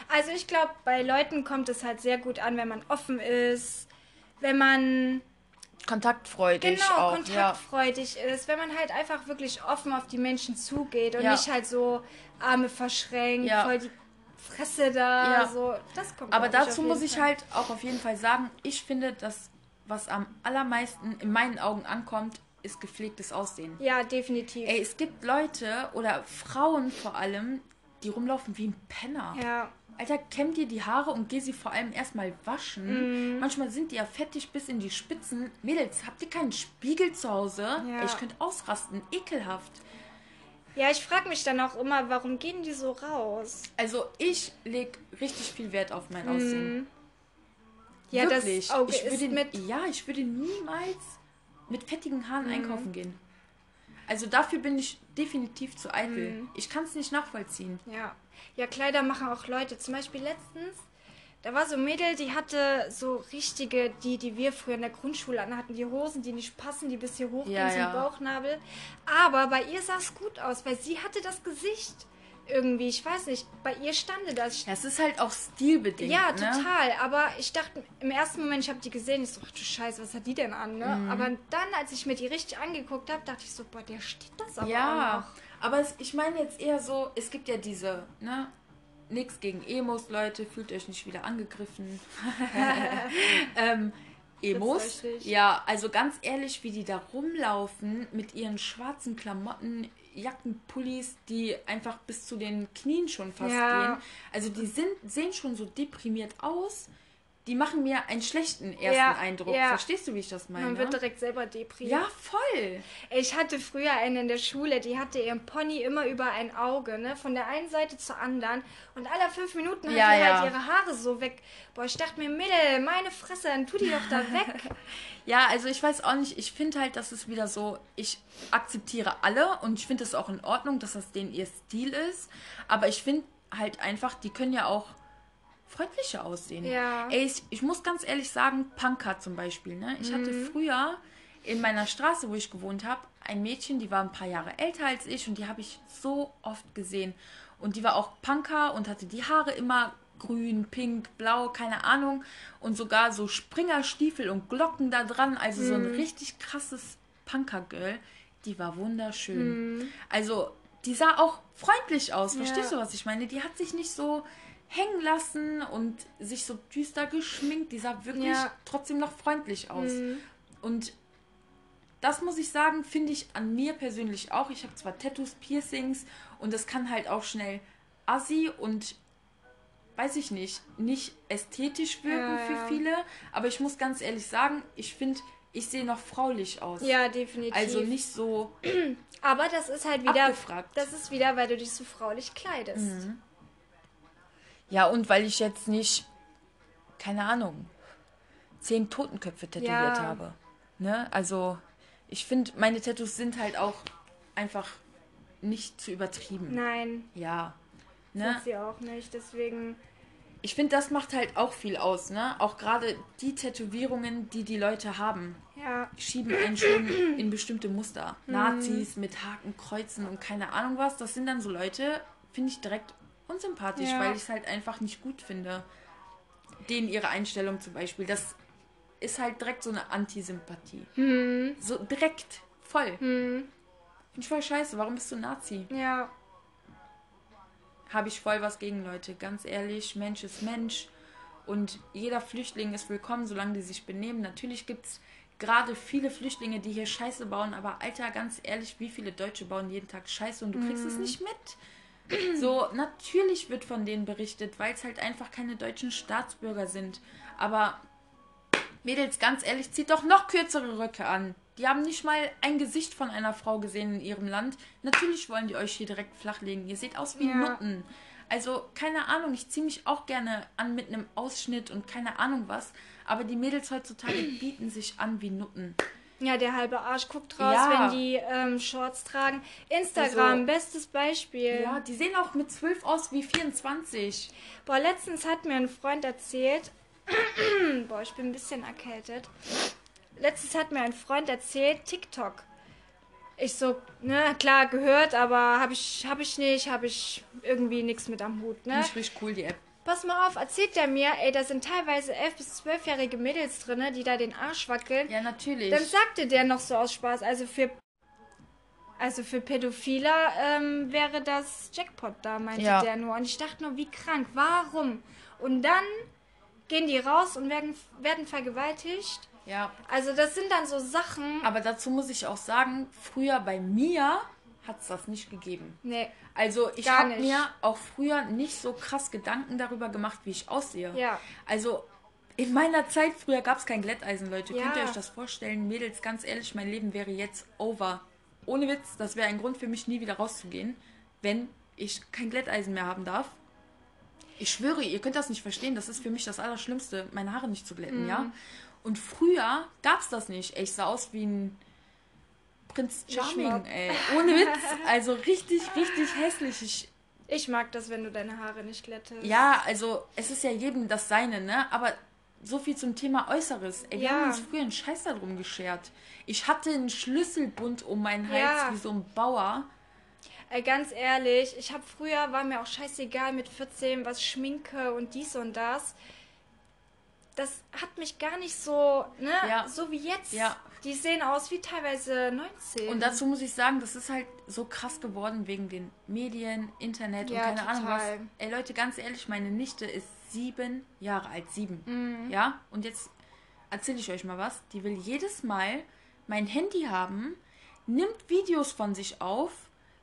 Also ich glaube, bei Leuten kommt es halt sehr gut an, wenn man offen ist, wenn man Kontaktfreudig genau auch, kontaktfreudig ist, wenn man halt einfach wirklich offen auf die Menschen zugeht und Ja. nicht halt so Arme verschränkt, Ja. voll die Fresse da, Ja. so. Das kommt Aber dazu muss ich Fall. halt auch auf jeden Fall sagen, ich finde, dass was am allermeisten in meinen Augen ankommt, ist gepflegtes Aussehen. Ja, definitiv. Ey, es gibt Leute oder Frauen vor allem, die rumlaufen wie ein Penner. Ja. Alter, kämm dir die Haare und geh sie vor allem erstmal waschen. Manchmal sind die ja fettig bis in die Spitzen. Mädels, habt ihr keinen Spiegel zu Hause? Ja. Ey, ich könnte ausrasten. Ekelhaft. Ja, ich frage mich dann auch immer, warum gehen die so raus? Also, ich leg richtig viel Wert auf mein Aussehen. Ja, Wirklich. das Auge ich würde, mit. Ja, ich würde niemals mit fettigen. Haaren einkaufen gehen. Also dafür bin ich definitiv zu eitel. Mhm. Ich kann es nicht nachvollziehen. Ja. Ja, Kleider machen auch Leute. Zum Beispiel letztens, da war so ein Mädel, die hatte so richtige, die, die wir früher in der Grundschule anhatten, die Hosen, die nicht passen, die bis hier hochgehen Ja, zum ja. Bauchnabel. Aber bei ihr sah es gut aus, weil sie hatte das Gesicht irgendwie, ich weiß nicht, bei ihr stande das. Ja, es ist halt auch stilbedingt. Ja, ne? total. Aber ich dachte im ersten Moment, ich habe die gesehen, ich so, ach du Scheiße, was hat die denn an? Ne? Mhm. Aber dann, als ich mir die richtig angeguckt habe, dachte ich so, boah, der steht das aber auch Ja, noch. Aber es, ich meine jetzt eher so, es gibt ja diese, ne? Nix gegen Emos, Leute, fühlt euch nicht wieder angegriffen. (laughs) ähm, Emos. Ja, also ganz ehrlich, wie die da rumlaufen mit ihren schwarzen Klamotten, Jacken, Pullis, die einfach bis zu den Knien schon fast Ja. gehen. Also die sind, sehen schon so deprimiert aus. Die machen mir einen schlechten ersten Ja, Eindruck. ja. Verstehst du, wie ich das meine? Man wird direkt selber deprimiert. ja, voll. Ich hatte früher eine in der Schule, die hatte ihren Pony immer über ein Auge, ne? Von der einen Seite zur anderen. Und alle fünf Minuten hat Ja, die ja. halt ihre Haare so weg. Boah, ich dachte mir, Mädel, meine Fresse, dann tu die doch da weg. (laughs) Ja, also ich weiß auch nicht, ich finde halt, dass es wieder so, ich akzeptiere alle und ich finde es auch in Ordnung, dass das denen ihr Stil ist, aber ich finde halt einfach, die können ja auch freundlicher aussehen. Ja. Ey, ich, ich muss ganz ehrlich sagen, Punker zum Beispiel, ne? Ich hatte Mhm. früher in meiner Straße, wo ich gewohnt habe, ein Mädchen, die war ein paar Jahre älter als ich und die habe ich so oft gesehen. Und die war auch Punker und hatte die Haare immer grün, pink, blau, keine Ahnung. Und sogar so Springerstiefel und Glocken da dran. Also so ein richtig krasses Punker-Girl. Die war wunderschön. Also die sah auch freundlich aus. Verstehst Ja. du, was ich meine? Die hat sich nicht so hängen lassen und sich so düster geschminkt. Die sah wirklich Ja. trotzdem noch freundlich aus. Und das muss ich sagen, finde ich an mir persönlich auch. Ich habe zwar Tattoos, Piercings und das kann halt auch schnell assi und weiß ich nicht, nicht ästhetisch wirken Ja, für ja. viele. Aber ich muss ganz ehrlich sagen, ich finde, ich sehe noch fraulich aus. Ja, definitiv. Also nicht so Aber das ist halt wieder, abgefragt. das ist wieder, weil du dich so fraulich kleidest. Mhm. Ja, und weil ich jetzt nicht, keine Ahnung, zehn Totenköpfe tätowiert Ja. habe. Ne? Also, ich finde, meine Tattoos sind halt auch einfach nicht zu übertrieben. Nein, Ja. sind Ne? sie auch nicht. Deswegen, Ich finde, das macht halt auch viel aus, ne? Auch gerade die Tätowierungen, die die Leute haben, ja, schieben einen schon in bestimmte Muster. Nazis mit Haken, Kreuzen und keine Ahnung was. Das sind dann so Leute, finde ich direkt unsympathisch, Ja. weil ich es halt einfach nicht gut finde. Denen ihre Einstellung zum Beispiel. Das ist halt direkt so eine Antisympathie. Hm. So direkt, voll. Finde ich voll scheiße. Warum bist du Nazi? ja, habe ich voll was gegen Leute. Ganz ehrlich, Mensch ist Mensch. Und jeder Flüchtling ist willkommen, solange die sich benehmen. Natürlich gibt es gerade viele Flüchtlinge, die hier Scheiße bauen. Aber Alter, ganz ehrlich, wie viele Deutsche bauen jeden Tag Scheiße und du kriegst es nicht mit? (clears throat) So, natürlich wird von denen berichtet, weil es halt einfach keine deutschen Staatsbürger sind. Aber Mädels, ganz ehrlich, zieht doch noch kürzere Röcke an. Die haben nicht mal ein Gesicht von einer Frau gesehen in ihrem Land. Natürlich wollen die euch hier direkt flachlegen. Ihr seht aus wie Ja. Nutten. Also, keine Ahnung, ich ziehe mich auch gerne an mit einem Ausschnitt und keine Ahnung was. Aber die Mädels heutzutage (clears throat) bieten sich an wie Nutten. Ja, der halbe Arsch guckt raus, Ja. wenn die ähm, Shorts tragen. Instagram, Also- bestes Beispiel. Ja, die sehen auch mit 12 aus wie 24. Boah, letztens hat mir ein Freund erzählt. (clears throat) Boah, ich bin ein bisschen erkältet. Letztens hat mir ein Freund erzählt, TikTok. Ich so, ne, klar gehört, aber habe ich, hab ich nicht, habe ich irgendwie nichts mit am Hut, ne? Ich richtig cool, die App. Pass mal auf, erzählt er mir, ey, da sind teilweise 11- bis 12-jährige Mädels drin, die da den Arsch wackeln. Ja, natürlich. Dann sagte der noch so aus Spaß, also für also für Pädophile ähm, wäre das Jackpot da, meinte Ja. der nur. Und ich dachte nur, wie krank, warum? Und dann gehen die raus und werden, werden vergewaltigt. Ja. Also das sind dann so Sachen. Aber dazu muss ich auch sagen, früher bei mir hat es das nicht gegeben. Nee. Also ich habe mir auch früher nicht so krass Gedanken darüber gemacht, wie ich aussehe. Ja. Also in meiner Zeit früher gab es kein Glätteisen, Leute. Ja. Könnt ihr euch das vorstellen? Mädels, ganz ehrlich, mein Leben wäre jetzt over. Ohne Witz, das wäre ein Grund für mich, nie wieder rauszugehen, wenn ich kein Glätteisen mehr haben darf. Ich schwöre, ihr könnt das nicht verstehen. Das ist für mich das Allerschlimmste, meine Haare nicht zu glätten, Mhm. ja? Und früher gab es das nicht. Ich sah aus wie ein Prinz Charming, ey. Ohne Witz. Also richtig, richtig hässlich. Ich, Ich mag das, wenn du deine Haare nicht glättest. ja, also es ist ja jedem das Seine, ne? Aber so viel zum Thema Äußeres. Ey, wir Ja. haben uns früher einen Scheiß darum geschert. Ich hatte einen Schlüsselbund um meinen Hals Ja. wie so ein Bauer. Ey, ganz ehrlich, ich habe früher, war mir auch scheißegal mit 14, was Schminke und dies und das. Das hat mich gar nicht so, ne, Ja. so wie jetzt. Ja. Die sehen aus wie teilweise 19. Und dazu muss ich sagen, das ist halt so krass geworden wegen den Medien, Internet Ja, und keine Ahnung was. total. Ey Leute, ganz ehrlich, meine Nichte ist sieben Jahre alt. Sieben. Mhm. Ja? Und jetzt erzähle ich euch mal was. Die will jedes Mal mein Handy haben, nimmt Videos von sich auf,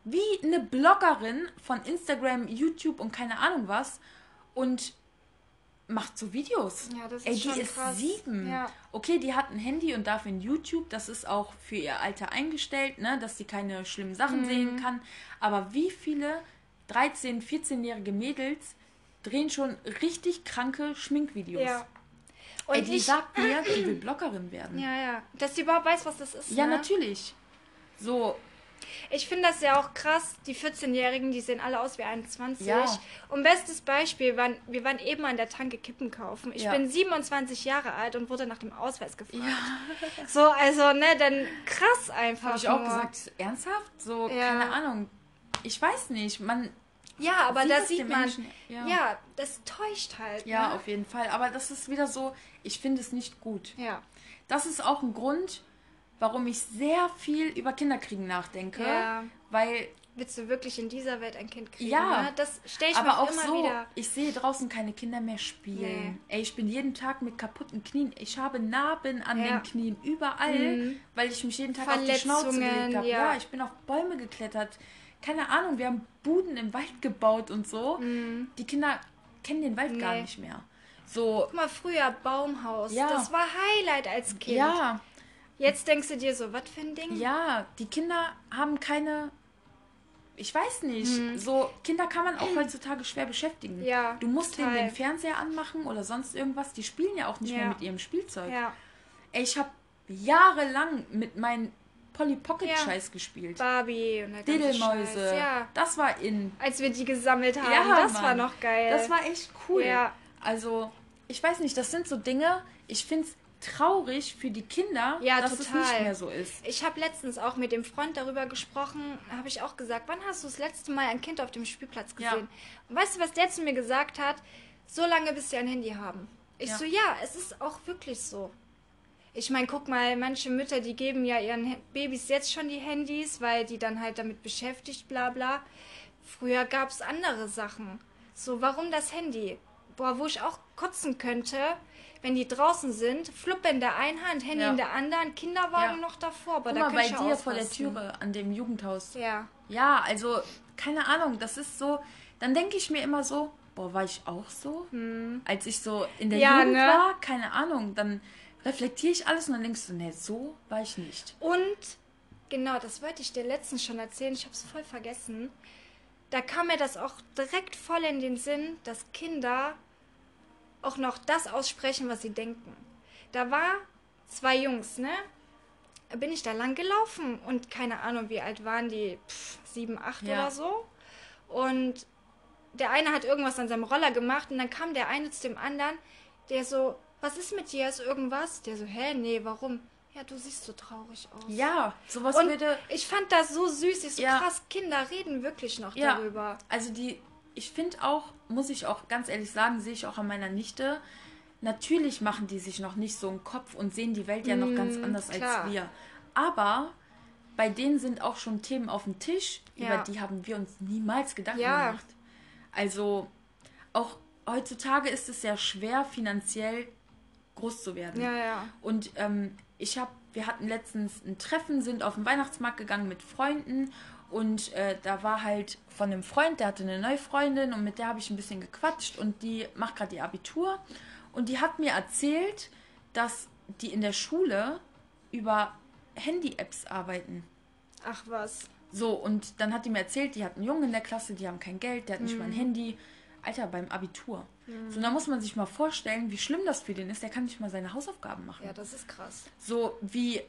wie eine Bloggerin von Instagram, YouTube und keine Ahnung was und macht so Videos. Ja, das ist Ey, die schon ist krass. sieben. Ja. Okay, die hat ein Handy und darf in YouTube, das ist auch für ihr Alter eingestellt, ne, dass sie keine schlimmen Sachen Mhm. sehen kann. Aber wie viele 13-, 14-jährige Mädels drehen schon richtig kranke Schminkvideos? Ja. Und Ey, die ich, sagt mir, die will Bloggerin werden. Ja, ja, ja, dass sie überhaupt weiß, was das ist. ne? natürlich. So, Ich finde das ja auch krass. Die 14-Jährigen, die sehen alle aus wie 21. Ja. Und bestes Beispiel, waren, wir waren eben an der Tanke Kippen kaufen. Ich Ja. bin 27 Jahre alt und wurde nach dem Ausweis gefragt. (laughs) So, also, ne, dann krass einfach. habe ich auch gesagt, ernsthaft? So, Ja. keine Ahnung. Ich weiß nicht, man Ja, aber sieht da sieht man. Menschen- ja. ja. das täuscht halt. Ja, ne? auf jeden Fall. Aber das ist wieder so, ich finde es nicht gut. Ja. Das ist auch ein Grund, warum ich sehr viel über Kinderkriegen nachdenke. Ja. Weil, Willst du wirklich in dieser Welt ein Kind kriegen? Ja. Ne? Das stelle ich mir aber auch immer so, wieder. ich sehe draußen keine Kinder mehr spielen. Ey, ich bin jeden Tag mit kaputten Knien. Ich habe Narben an Ja. den Knien überall, Mhm. weil ich mich jeden Tag auf die Schnauze gelegt habe. ja. Ja. ich bin auf Bäume geklettert. Keine Ahnung, wir haben Buden im Wald gebaut und so. Die Kinder kennen den Wald gar Mhm. Nee. nicht mehr. So, Guck mal, früher Baumhaus. Ja. Das war Highlight als Kind. ja, Jetzt denkst du dir so, was für ein Ding? Ja, die Kinder haben keine. Ich weiß nicht. So, Kinder kann man auch heutzutage schwer beschäftigen. Ja, Du musst denen total. den Fernseher anmachen oder sonst irgendwas. Die spielen ja auch nicht Ja. mehr mit ihrem Spielzeug. Ja. Ey, ich habe jahrelang mit meinen Polly Pocket Ja. Scheiß gespielt. Barbie und der Diddlemäuse. Ja. Das war in. Als wir die gesammelt haben, Ja, das war Mann. noch geil. Das war echt cool. Ja. Also, ich weiß nicht, das sind so Dinge, ich finde es traurig für die Kinder, Ja, dass es total. nicht mehr so ist. Ich habe letztens auch mit dem Freund darüber gesprochen, habe ich auch gesagt, wann hast du das letzte Mal ein Kind auf dem Spielplatz Ja. gesehen? Und weißt du, was der zu mir gesagt hat? So lange, bis sie ein Handy haben. Ich Ja. so, ja, es ist auch wirklich so. Ich meine, guck mal, manche Mütter, die geben ja ihren Babys jetzt schon die Handys, weil die dann halt damit beschäftigt, bla bla. Früher gab es andere Sachen. So, warum das Handy? Boah, wo ich auch kotzen könnte, wenn die draußen sind, Fluppe in der einen Hand, Handy Ja. in der anderen, Kinderwagen Ja. noch davor. Aber Guck da mal, bei dir vor der ausrasten. Türe an dem Jugendhaus. Ja. Ja, also, keine Ahnung, das ist so, dann denke ich mir immer so, boah, war ich auch so? Als ich so in der Hm. Ja, Jugend ne? war, keine Ahnung, dann reflektiere ich alles und dann denkst du, nee, so war ich nicht. Und genau, das wollte ich dir letztens schon erzählen, ich habe es voll vergessen. Da kam mir das auch direkt voll in den Sinn, dass Kinder auch noch das aussprechen, was sie denken. Da war zwei Jungs, ne? Bin ich da lang gelaufen und keine Ahnung, wie alt waren die? Pff, sieben, acht Ja. oder so. Und der eine hat irgendwas an seinem Roller gemacht und dann kam der eine zu dem anderen, der so, was ist mit dir? Ist irgendwas? Der so, hä, nee, warum? Ja, du siehst so traurig aus. Ja, sowas Und würde, ich fand das so süß. Ich so Ja. krass, Kinder reden wirklich noch Ja. darüber. also die, ich finde auch, muss ich auch ganz ehrlich sagen, sehe ich auch an meiner Nichte, natürlich machen die sich noch nicht so einen Kopf und sehen die Welt ja noch ganz Mm, anders klar. als wir. Aber bei denen sind auch schon Themen auf dem Tisch, Ja. über die haben wir uns niemals Gedanken Ja. gemacht. Also auch heutzutage ist es ja schwer, finanziell groß zu werden. Ja, ja. Und ähm, ich habe, wir hatten letztens ein Treffen, sind auf den Weihnachtsmarkt gegangen mit Freunden und äh, da war halt von einem Freund, der hatte eine neue Freundin und mit der habe ich ein bisschen gequatscht und die macht gerade ihr Abitur und die hat mir erzählt, dass die in der Schule über Handy-Apps arbeiten. Ach was. So, und dann hat die mir erzählt, die hat einen Jungen in der Klasse, die haben kein Geld, der hat nicht mal Mhm. ein Handy. Alter, beim Abitur. So, da muss man sich mal vorstellen, wie schlimm das für den ist. Der kann nicht mal seine Hausaufgaben machen. Ja, das ist krass. So, wie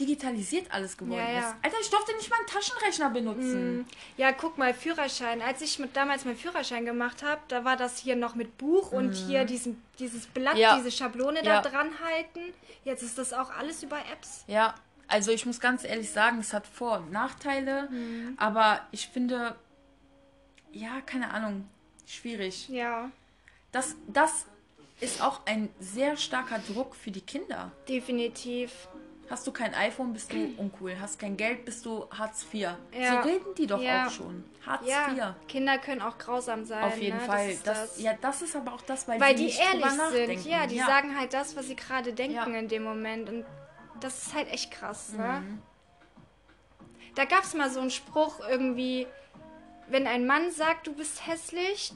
digitalisiert alles geworden Ja, ja. ist. Alter, ich durfte nicht mal einen Taschenrechner benutzen. Ja, guck mal, Führerschein. Als ich mit, damals meinen Führerschein gemacht habe, da war das hier noch mit Buch und hier diesen, dieses Blatt, Mhm. Ja. diese Schablone da dran halten. Jetzt ist das auch alles über Apps. Ja, also ich muss ganz ehrlich sagen, es hat Vor- und Nachteile, Mhm. aber ich finde, ja, keine Ahnung, schwierig. Ja, Das, das ist auch ein sehr starker Druck für die Kinder. definitiv. Hast du kein iPhone, bist du (clears throat) uncool. Hast kein Geld, bist du Hartz IV. Ja. So reden die doch Ja. auch schon. Hartz Ja, IV. Kinder können auch grausam sein. Auf jeden ne? Fall. Das Das das. Ja, das ist aber auch das, weil, Weil die die ehrlich sind. Ja, die sagen halt das, was sie gerade denken Ja. in dem Moment. Und das ist halt echt krass, ne? Mhm. Da gab es mal so einen Spruch irgendwie, wenn ein Mann sagt, du bist hässlich,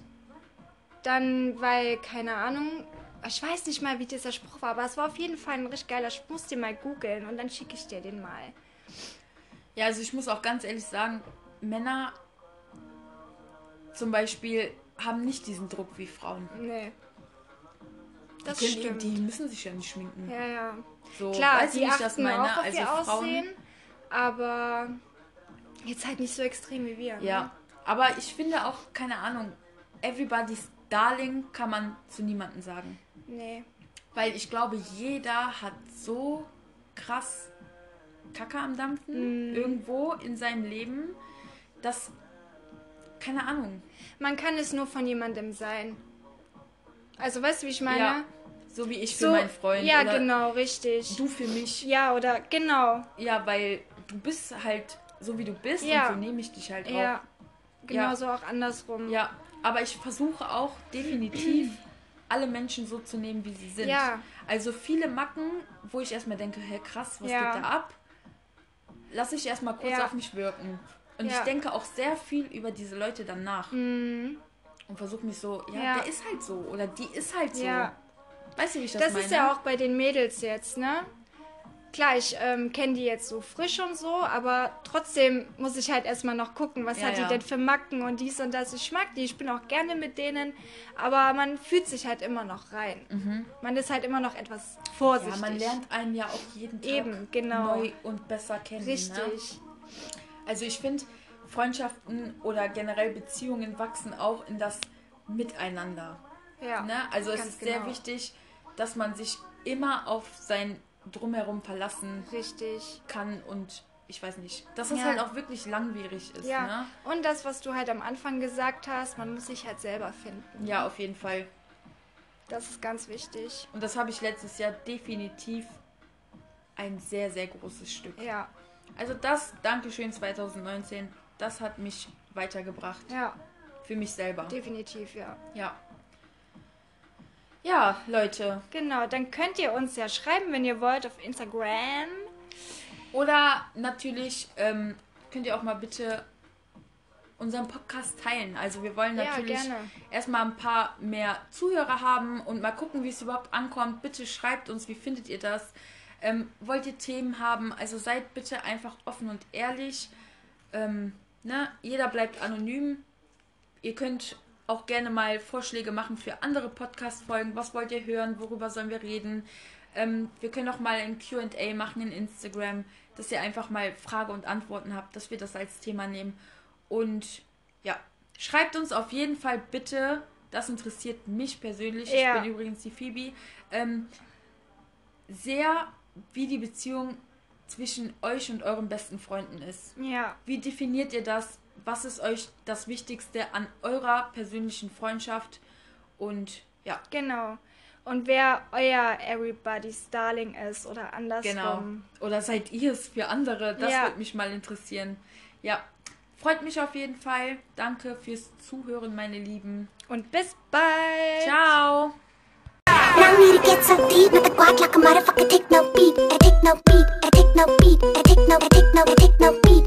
dann, weil, keine Ahnung, ich weiß nicht mal, wie dieser Spruch war, aber es war auf jeden Fall ein richtig geiler Spruch. Musst dir mal googeln und dann schicke ich dir den mal. Ja, also ich muss auch ganz ehrlich sagen, Männer zum Beispiel haben nicht diesen Druck wie Frauen. Nee. Das Die, stimmt. die müssen sich ja nicht schminken. ja, ja. So, Klar, weißt du, die ich das achten meine? auch auf also ihr Frauen. Aussehen, aber jetzt halt nicht so extrem wie wir. Ne? Ja, aber ich finde auch, keine Ahnung, everybody's darling kann man zu niemandem sagen. Nee. Weil ich glaube, jeder hat so krass Kacke am Dampfen Mhm. irgendwo in seinem Leben, dass, keine Ahnung. Man kann es nur von jemandem sein. Also, weißt du, wie ich meine? Ja, so wie ich für so, meinen Freund Ja, genau, richtig. du für mich. Ja, oder genau. Ja, weil du bist halt so wie du bist Ja. und so nehme ich dich halt auch. Ja. Genauso auch andersrum. Ja, aber ich versuche auch definitiv alle Menschen so zu nehmen, wie sie sind. Ja. Also viele Macken, wo ich erstmal denke, hey krass, was Ja. geht da ab? Lasse ich erstmal kurz Ja. auf mich wirken. Und ich denke auch sehr viel über diese Leute dann nach. Mhm. Und versuche mich so, ja, der ist halt so. Oder die ist halt so. Ja. Weißt du, wie ich das, Das meine? ist ja auch bei den Mädels jetzt, ne? Klar, ich ähm, kenne die jetzt so frisch und so, aber trotzdem muss ich halt erstmal noch gucken, was Ja, hat die ja. denn für Macken und dies und das. Ich mag die, ich bin auch gerne mit denen, aber man fühlt sich halt immer noch rein. Man ist halt immer noch etwas Mhm. ja, vorsichtig. man lernt einen ja auch jeden Tag Eben, genau. neu und besser kennen. Ne? Richtig. Also ich finde, Freundschaften oder generell Beziehungen wachsen auch in das Miteinander. Ja. Ne? Also es ist sehr genau. wichtig, dass man sich immer auf sein Drumherum verlassen Richtig. kann und ich weiß nicht, dass es Ja. halt auch wirklich langwierig ist. Ja. Ne? Und das, was du halt am Anfang gesagt hast, man muss sich halt selber finden. ja, auf jeden Fall. Das ist ganz wichtig. Und das habe ich letztes Jahr definitiv ein sehr, sehr großes Stück. Ja. Also das, Dankeschön 2019, das hat mich weitergebracht. Ja, Für mich selber. definitiv, ja. Ja. Ja, Leute. Genau, dann könnt ihr uns ja schreiben, wenn ihr wollt, auf Instagram. Oder natürlich ähm, könnt ihr auch mal bitte unseren Podcast teilen. Also wir wollen Ja, natürlich gerne. erstmal ein paar mehr Zuhörer haben und mal gucken, wie es überhaupt ankommt. Bitte schreibt uns, wie findet ihr das? Ähm, wollt ihr Themen haben? Also seid bitte einfach offen und ehrlich. Ähm, ne? Jeder bleibt anonym. Ihr könnt auch gerne mal Vorschläge machen für andere Podcast-Folgen. Was wollt ihr hören? Worüber sollen wir reden? Ähm, wir können auch mal ein QA machen in Instagram, dass ihr einfach mal Frage und Antworten habt, dass wir das als Thema nehmen. Und ja, schreibt uns auf jeden Fall bitte, das interessiert mich persönlich. Ja. Ich bin übrigens die Phoebe. Ähm, sehr, wie die Beziehung zwischen euch und euren besten Freunden ist. Ja, Wie definiert ihr das? Was ist euch das Wichtigste an eurer persönlichen Freundschaft? Und ja, genau. Und wer euer Everybody's Darling ist oder andersrum. genau. Oder seid ihr es für andere? Das Ja. würde mich mal interessieren. Ja, freut mich auf jeden Fall. Danke fürs Zuhören, meine Lieben. Und bis bald. Ciao. Don't need to get so deep. Not the guac like a motherfucker. Take no beat. I take no beat. I take no beat. I take no. I take no. I take no beat.